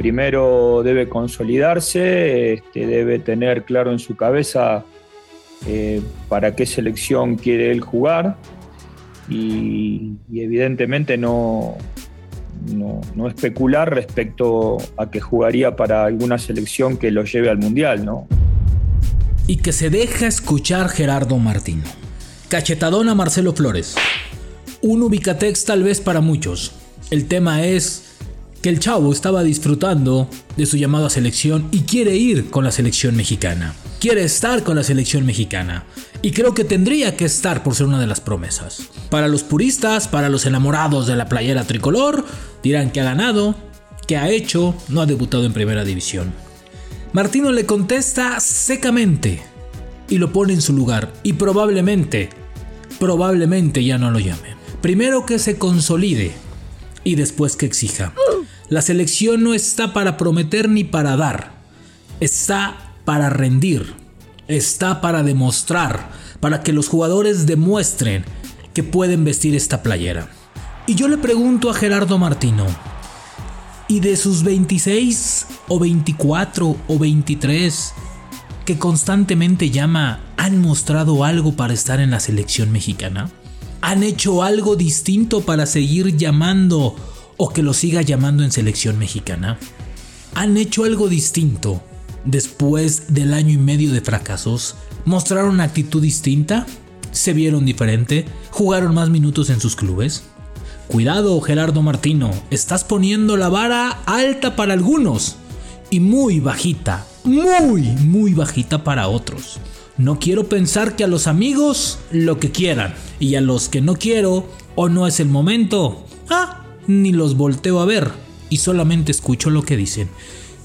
primero debe consolidarse, este, debe tener claro en su cabeza eh, para qué selección quiere él jugar y, evidentemente no, no, especular respecto a que jugaría para alguna selección que lo lleve al Mundial, ¿no? Y que se deja escuchar Gerardo Martino. Cachetadón a Marcelo Flores. Un ubicatex tal vez para muchos. El tema es que el chavo estaba disfrutando de su llamado a selección y quiere ir con la selección mexicana. Quiere estar con la selección mexicana. Y creo que tendría que estar por ser una de las promesas. Para los puristas, para los enamorados de la playera tricolor, dirán que ha ganado, que ha hecho, no ha debutado en primera división. Martino le contesta secamente y lo pone en su lugar y probablemente, probablemente ya no lo llame. Primero que se consolide y después que exija. La selección no está para prometer ni para dar, está para rendir, está para demostrar, para que los jugadores demuestren que pueden vestir esta playera. Y yo le pregunto a Gerardo Martino, ¿y de sus 26 o 24 o 23 que constantemente llama, han mostrado algo para estar en la selección mexicana? ¿Han hecho algo distinto para seguir llamando o que lo siga llamando en selección mexicana? ¿Han hecho algo distinto después del año y medio de fracasos? ¿Mostraron una actitud distinta? ¿Se vieron diferente? ¿Jugaron más minutos en sus clubes? Cuidado Gerardo Martino, estás poniendo la vara alta para algunos y muy bajita, muy, muy bajita para otros. No quiero pensar que a los amigos lo que quieran y a los que no quiero o no es el momento, ah, ni los volteo a ver y solamente escucho lo que dicen.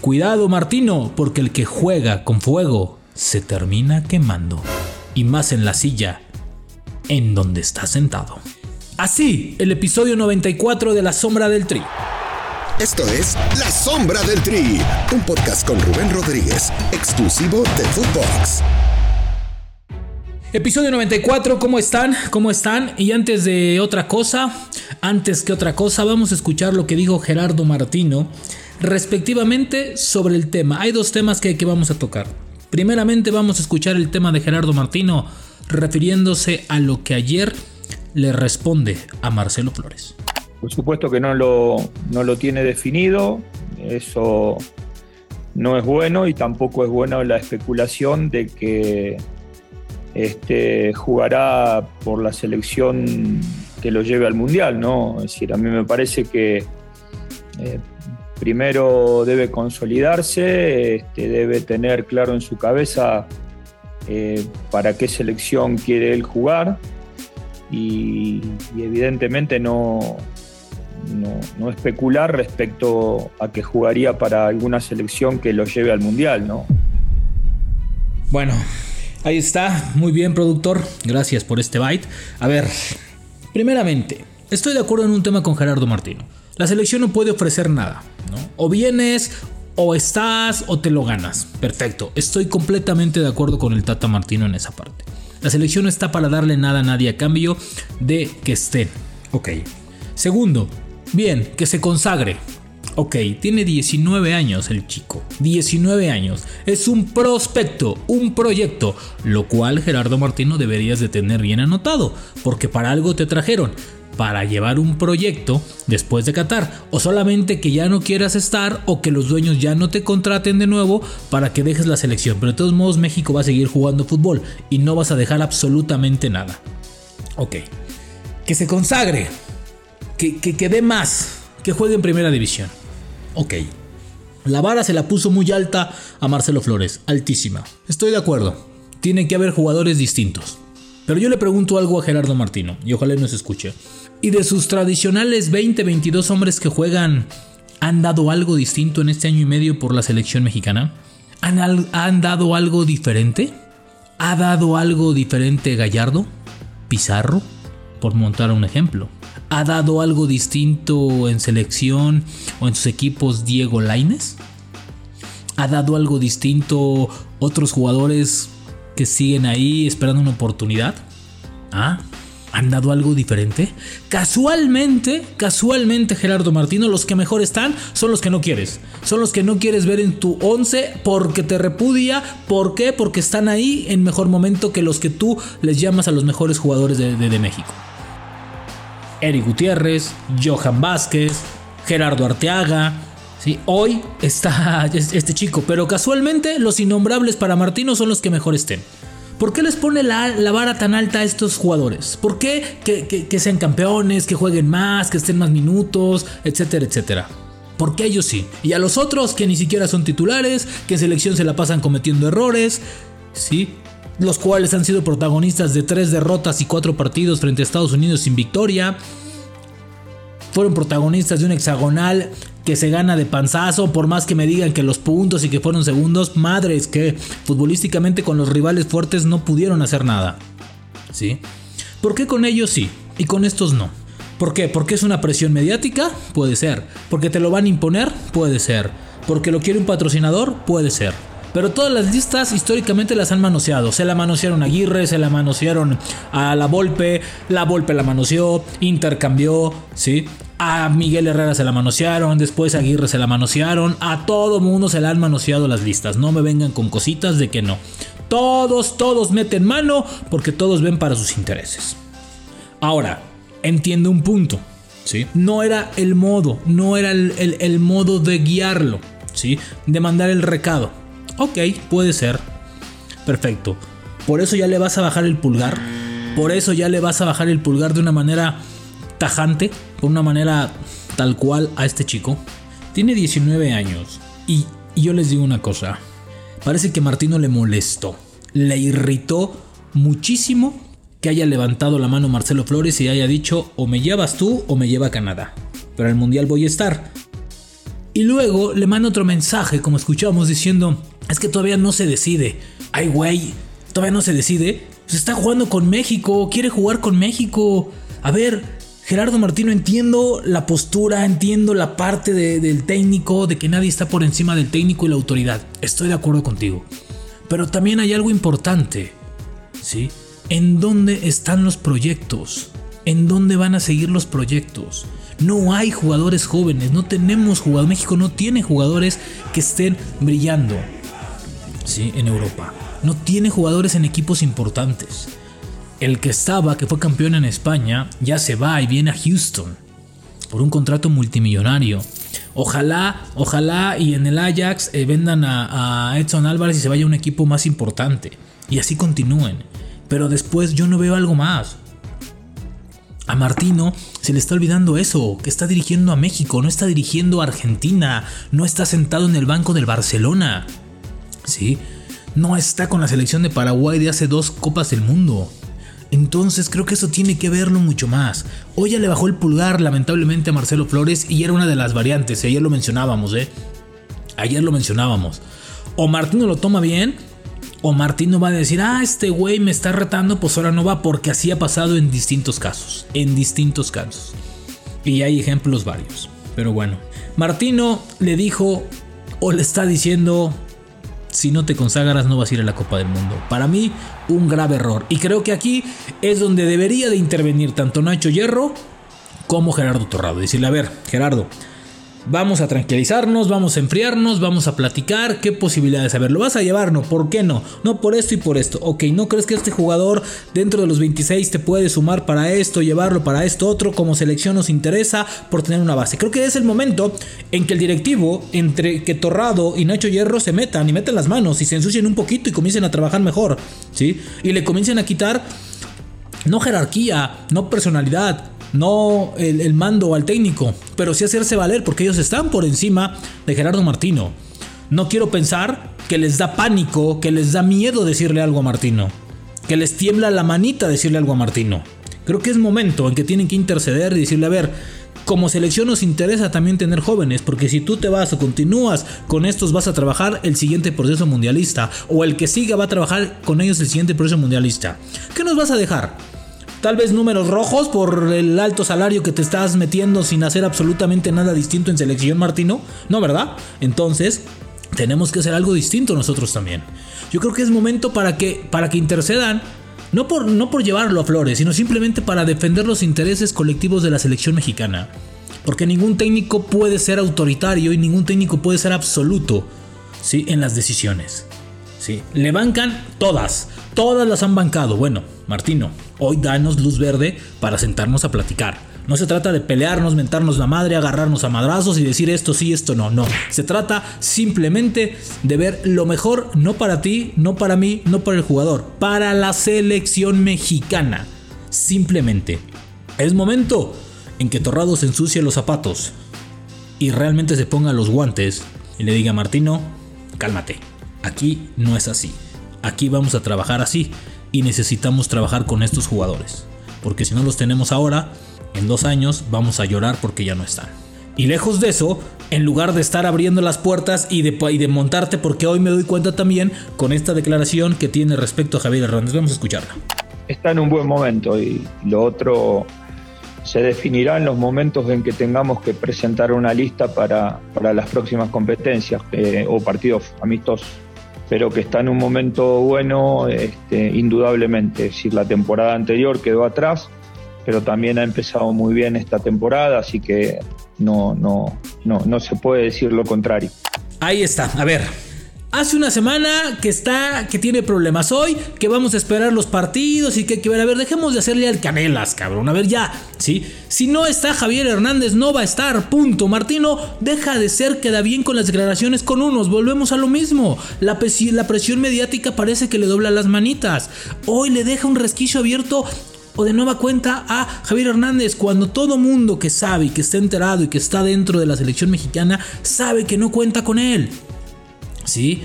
Cuidado Martino, porque el que juega con fuego se termina quemando. Y más en la silla en donde está sentado. Así, el episodio 94 de La Sombra del Tri. Esto es La Sombra del Tri, un podcast con Rubén Rodríguez, exclusivo de Footbox. Episodio 94, ¿cómo están? ¿Cómo están? Y antes de otra cosa, antes que otra cosa, vamos a escuchar lo que dijo Gerardo Martino respectivamente sobre el tema. Hay dos temas que, que vamos a tocar. Primeramente vamos a escuchar el tema de Gerardo Martino refiriéndose a lo que ayer le responde a Marcelo Flores. Por supuesto que no lo, no lo tiene definido, eso no es bueno y tampoco es bueno la especulación de que este, jugará por la selección que lo lleve al Mundial, ¿no? Es decir, a mí me parece que eh, primero debe consolidarse, este, debe tener claro en su cabeza eh, para qué selección quiere él jugar y, evidentemente no, no, no, especular respecto a que jugaría para alguna selección que lo lleve al Mundial, ¿no? Bueno, Ahí está, muy bien productor, gracias por este byte. A ver, primeramente, estoy de acuerdo en un tema con Gerardo Martino. La selección no puede ofrecer nada, ¿no? O vienes, o estás, o te lo ganas. Perfecto, estoy completamente de acuerdo con el Tata Martino en esa parte. La selección no está para darle nada a nadie a cambio de que estén. Ok. Segundo, bien, que se consagre. Ok, tiene 19 años el chico. 19 años. Es un prospecto, un proyecto, lo cual Gerardo Martino deberías de tener bien anotado, porque para algo te trajeron. Para llevar un proyecto después de Qatar, o solamente que ya no quieras estar, o que los dueños ya no te contraten de nuevo para que dejes la selección. Pero de todos modos, México va a seguir jugando fútbol y no vas a dejar absolutamente nada. Ok, que se consagre, que, que, que dé más, que juegue en primera división. Ok. La vara se la puso muy alta a Marcelo Flores, altísima. Estoy de acuerdo, tiene que haber jugadores distintos. Pero yo le pregunto algo a Gerardo Martino, y ojalá nos escuche. ¿Y de sus tradicionales 20-22 hombres que juegan, han dado algo distinto en este año y medio por la selección mexicana? ¿Han, han dado algo diferente? ¿Ha dado algo diferente Gallardo? ¿Pizarro? Por montar un ejemplo ha dado algo distinto en selección o en sus equipos Diego Laines? ¿Ha dado algo distinto otros jugadores que siguen ahí esperando una oportunidad? ¿Ah? han dado algo diferente. Casualmente, casualmente Gerardo Martino, los que mejor están son los que no quieres. Son los que no quieres ver en tu 11 porque te repudia. ¿Por qué? Porque están ahí en mejor momento que los que tú les llamas a los mejores jugadores de, México. Eric Gutiérrez, Johan Vázquez, Gerardo Arteaga. Sí, hoy está este chico, pero casualmente los innombrables para Martino son los que mejor estén. ¿Por qué les pone la, vara tan alta a estos jugadores? ¿Por qué que, sean campeones, que jueguen más, que estén más minutos, etcétera, etcétera? Porque ellos sí. Y a los otros que ni siquiera son titulares, que en selección se la pasan cometiendo errores, ¿sí? Los cuales han sido protagonistas de tres derrotas y cuatro partidos frente a Estados Unidos sin victoria. Fueron protagonistas de un hexagonal que se gana de panzazo, por más que me digan que los puntos y que fueron segundos, madres que futbolísticamente con los rivales fuertes no pudieron hacer nada. ¿Sí? ¿Por qué con ellos sí y con estos no? ¿Por qué? ¿Porque es una presión mediática? Puede ser. ¿Porque te lo van a imponer? Puede ser. ¿Porque lo quiere un patrocinador? Puede ser. Pero todas las listas históricamente las han manoseado. Se la manosearon a Aguirre, se la manosearon a la Volpe, la Volpe la manoseó, intercambió, ¿sí? A Miguel Herrera se la manosearon, después a Aguirre se la manosearon, a todo mundo se la han manoseado las listas. No me vengan con cositas de que no. Todos, todos meten mano porque todos ven para sus intereses. Ahora, entiendo un punto. ¿sí? No era el modo, no era el, el modo de guiarlo, ¿sí? de mandar el recado. Ok, puede ser. Perfecto. Por eso ya le vas a bajar el pulgar. Por eso ya le vas a bajar el pulgar de una manera tajante, por una manera tal cual a este chico. Tiene 19 años. Y, yo les digo una cosa. Parece que Martino le molestó. Le irritó muchísimo que haya levantado la mano Marcelo Flores y haya dicho o me llevas tú o me lleva Canadá. Pero al Mundial voy a estar. Y luego le manda otro mensaje, como escuchamos, diciendo, es que todavía no se decide. Ay, güey, todavía no se decide. Se está jugando con México, quiere jugar con México. A ver, Gerardo Martino, entiendo la postura, entiendo la parte del técnico, de que nadie está por encima del técnico y la autoridad. Estoy de acuerdo contigo. Pero también hay algo importante, ¿sí? ¿En dónde están los proyectos? ¿En dónde van a seguir los proyectos? No hay jugadores jóvenes, no tenemos jugadores. México no tiene jugadores que estén brillando. ¿Sí? en Europa. No tiene jugadores en equipos importantes. El que estaba, que fue campeón en España, ya se va y viene a Houston por un contrato multimillonario. Ojalá, ojalá y en el Ajax eh, vendan a, a Edson Álvarez y se vaya a un equipo más importante. Y así continúen. Pero después yo no veo algo más. A Martino se le está olvidando eso, que está dirigiendo a México, no está dirigiendo a Argentina, no está sentado en el banco del Barcelona. ¿Sí? No está con la selección de Paraguay de hace dos Copas del Mundo. Entonces creo que eso tiene que verlo mucho más. Hoy ya le bajó el pulgar lamentablemente a Marcelo Flores y era una de las variantes, ayer lo mencionábamos, ¿eh? Ayer lo mencionábamos. O Martino lo toma bien, o Martino va a decir, ah, este güey me está retando, pues ahora no va, porque así ha pasado en distintos casos, en distintos casos. Y hay ejemplos varios. Pero bueno, Martino le dijo o le está diciendo si no te consagras no vas a ir a la Copa del Mundo. Para mí, un grave error. Y creo que aquí es donde debería de intervenir tanto Nacho Hierro como Gerardo Torrado. Decirle, a ver, Gerardo, Vamos a tranquilizarnos, vamos a enfriarnos, vamos a platicar qué posibilidades. A ver, ¿lo vas a llevar? No, ¿por qué no? No por esto y por esto. Ok, ¿no crees que este jugador dentro de los 26 te puede sumar para esto, llevarlo para esto otro? Como selección nos interesa por tener una base. Creo que es el momento en que el directivo, entre que Torrado y Nacho Hierro se metan y metan las manos y se ensucien un poquito y comiencen a trabajar mejor, ¿sí? Y le comiencen a quitar no jerarquía, no personalidad, no el, mando al técnico, pero sí hacerse valer porque ellos están por encima de Gerardo Martino. No quiero pensar que les da pánico, que les da miedo decirle algo a Martino, que les tiembla la manita decirle algo a Martino. Creo que es momento en que tienen que interceder y decirle, a ver, como selección nos interesa también tener jóvenes, porque si tú te vas o continúas con estos vas a trabajar el siguiente proceso mundialista, o el que siga va a trabajar con ellos el siguiente proceso mundialista. ¿Qué nos vas a dejar? Tal vez números rojos por el alto salario que te estás metiendo sin hacer absolutamente nada distinto en selección, Martino. No, ¿verdad? Entonces, tenemos que hacer algo distinto nosotros también. Yo creo que es momento para que, para que intercedan No por, no por llevarlo a flores, sino simplemente para defender los intereses colectivos de la selección mexicana. Porque ningún técnico puede ser autoritario y ningún técnico puede ser absoluto ¿sí? en las decisiones. ¿sí? Le bancan todas, todas las han bancado. Bueno, Martino, hoy danos luz verde para sentarnos a platicar. No se trata de pelearnos, mentarnos la madre, agarrarnos a madrazos y decir esto sí, esto no. No. Se trata simplemente de ver lo mejor, no para ti, no para mí, no para el jugador, para la selección mexicana. Simplemente. Es momento en que Torrado se ensucie los zapatos y realmente se ponga los guantes y le diga a Martino, cálmate. Aquí no es así. Aquí vamos a trabajar así y necesitamos trabajar con estos jugadores. Porque si no los tenemos ahora, en dos años vamos a llorar porque ya no están. Y lejos de eso, en lugar de estar abriendo las puertas y de, y de montarte, porque hoy me doy cuenta también con esta declaración que tiene respecto a Javier Hernández. Vamos a escucharla. Está en un buen momento y lo otro se definirá en los momentos en que tengamos que presentar una lista para, para las próximas competencias eh, o partidos amistosos. Pero que está en un momento bueno, este, indudablemente. Es decir, la temporada anterior quedó atrás, pero también ha empezado muy bien esta temporada, así que no, no, no, no se puede decir lo contrario. Ahí está, a ver. Hace una semana que está, que tiene problemas hoy, que vamos a esperar los partidos y que hay ver, a ver, dejemos de hacerle al canelas, cabrón, a ver ya, ¿sí? Si no está Javier Hernández, no va a estar, punto. Martino, deja de ser, queda bien con las declaraciones con unos, volvemos a lo mismo. La, la presión mediática parece que le dobla las manitas. Hoy le deja un resquicio abierto o de nueva cuenta a Javier Hernández cuando todo mundo que sabe y que está enterado y que está dentro de la selección mexicana sabe que no cuenta con él. ¿Sí?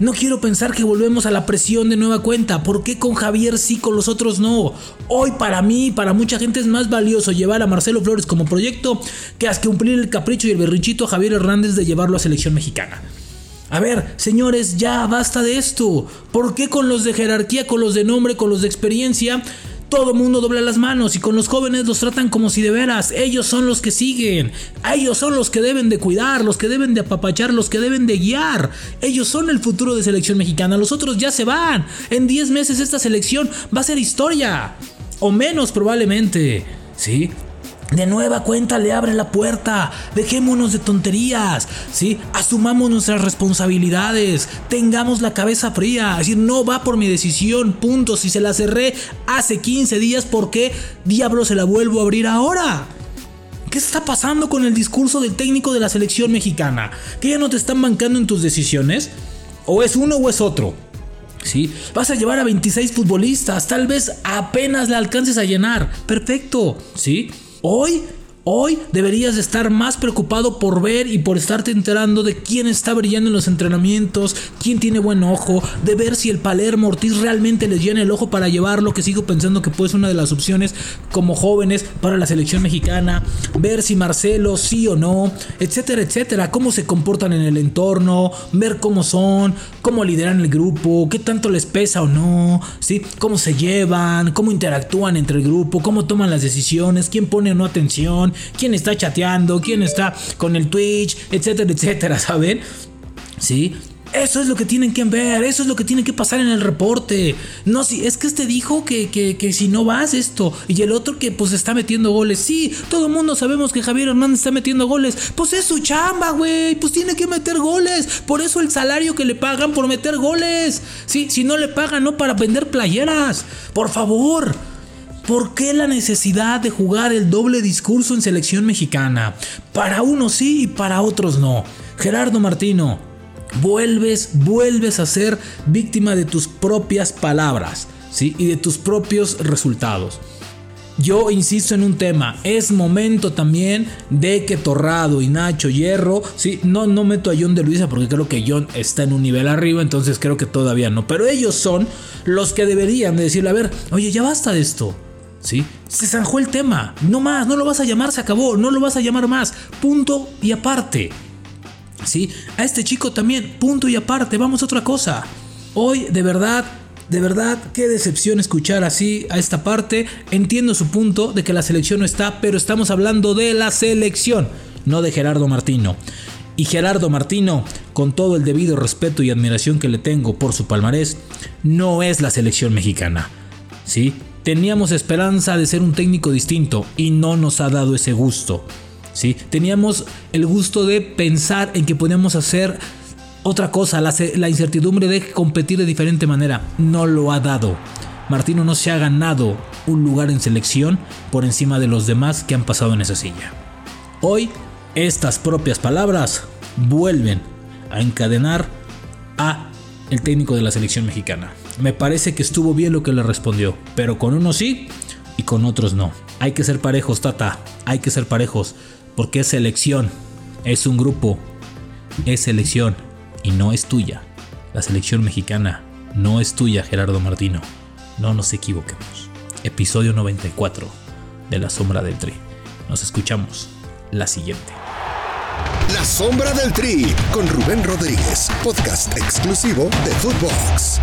No quiero pensar que volvemos a la presión de nueva cuenta. ¿Por qué con Javier sí, con los otros no? Hoy para mí, para mucha gente es más valioso llevar a Marcelo Flores como proyecto que hasta cumplir el capricho y el berrinchito a Javier Hernández de llevarlo a selección mexicana. A ver, señores, ya basta de esto. ¿Por qué con los de jerarquía, con los de nombre, con los de experiencia? Todo mundo dobla las manos y con los jóvenes los tratan como si de veras ellos son los que siguen, ellos son los que deben de cuidar, los que deben de apapachar, los que deben de guiar. Ellos son el futuro de selección mexicana, los otros ya se van. En 10 meses esta selección va a ser historia o menos probablemente. ¿Sí? De nueva cuenta le abre la puerta. Dejémonos de tonterías. ¿sí? Asumamos nuestras responsabilidades. Tengamos la cabeza fría. Es decir, no va por mi decisión. Punto. Si se la cerré hace 15 días, ¿por qué diablo se la vuelvo a abrir ahora? ¿Qué está pasando con el discurso del técnico de la selección mexicana? ¿Que ya no te están bancando en tus decisiones? ¿O es uno o es otro? ¿Sí? Vas a llevar a 26 futbolistas, tal vez apenas la alcances a llenar. Perfecto, ¿sí? Hoy Hoy deberías estar más preocupado por ver y por estarte enterando de quién está brillando en los entrenamientos, quién tiene buen ojo, de ver si el Palermo Ortiz realmente les llena el ojo para llevarlo, que sigo pensando que puede ser una de las opciones como jóvenes para la selección mexicana, ver si Marcelo sí o no, etcétera, etcétera, cómo se comportan en el entorno, ver cómo son, cómo lideran el grupo, qué tanto les pesa o no, ¿sí? cómo se llevan, cómo interactúan entre el grupo, cómo toman las decisiones, quién pone o no atención quién está chateando, quién está con el Twitch, etcétera, etcétera, ¿saben? Sí, eso es lo que tienen que ver, eso es lo que tiene que pasar en el reporte. No, si es que este dijo que, que, si no vas esto, y el otro que pues está metiendo goles. Sí, todo el mundo sabemos que Javier Hernández está metiendo goles. Pues es su chamba, güey. Pues tiene que meter goles. Por eso el salario que le pagan por meter goles. Sí, si no le pagan, no para vender playeras. Por favor. ¿Por qué la necesidad de jugar el doble discurso en selección mexicana? Para unos sí y para otros no. Gerardo Martino, vuelves, vuelves a ser víctima de tus propias palabras, ¿sí? Y de tus propios resultados. Yo insisto en un tema, es momento también de que Torrado y Nacho Hierro, sí, no, no meto a John de Luisa porque creo que John está en un nivel arriba, entonces creo que todavía no, pero ellos son los que deberían de decirle, a ver, oye, ya basta de esto, Se zanjó el tema, no más, no lo vas a llamar, se acabó, no lo vas a llamar más, punto y aparte. ¿Sí? A este chico también, punto y aparte, vamos a otra cosa. Hoy, de verdad, de verdad, qué decepción escuchar así a esta parte. Entiendo su punto de que la selección no está, pero estamos hablando de la selección, no de Gerardo Martino. Y Gerardo Martino, con todo el debido respeto y admiración que le tengo por su palmarés, no es la selección mexicana ¿sí? Teníamos esperanza de ser un técnico distinto y no nos ha dado ese gusto. ¿sí? Teníamos el gusto de pensar en que podíamos hacer otra cosa, la, la incertidumbre de competir de diferente manera. No lo ha dado. Martino no se ha ganado un lugar en selección por encima de los demás que han pasado en esa silla. Hoy, estas propias palabras vuelven a encadenar a el técnico de la selección mexicana. Me parece que estuvo bien lo que le respondió, pero con unos sí y con otros no. Hay que ser parejos, Tata, hay que ser parejos, porque es selección, es un grupo, es selección y no es tuya. La selección mexicana no es tuya, Gerardo Martino. No nos equivoquemos. Episodio 94 de La Sombra del Tri. Nos escuchamos la siguiente. La Sombra del Tri con Rubén Rodríguez, podcast exclusivo de Footbox.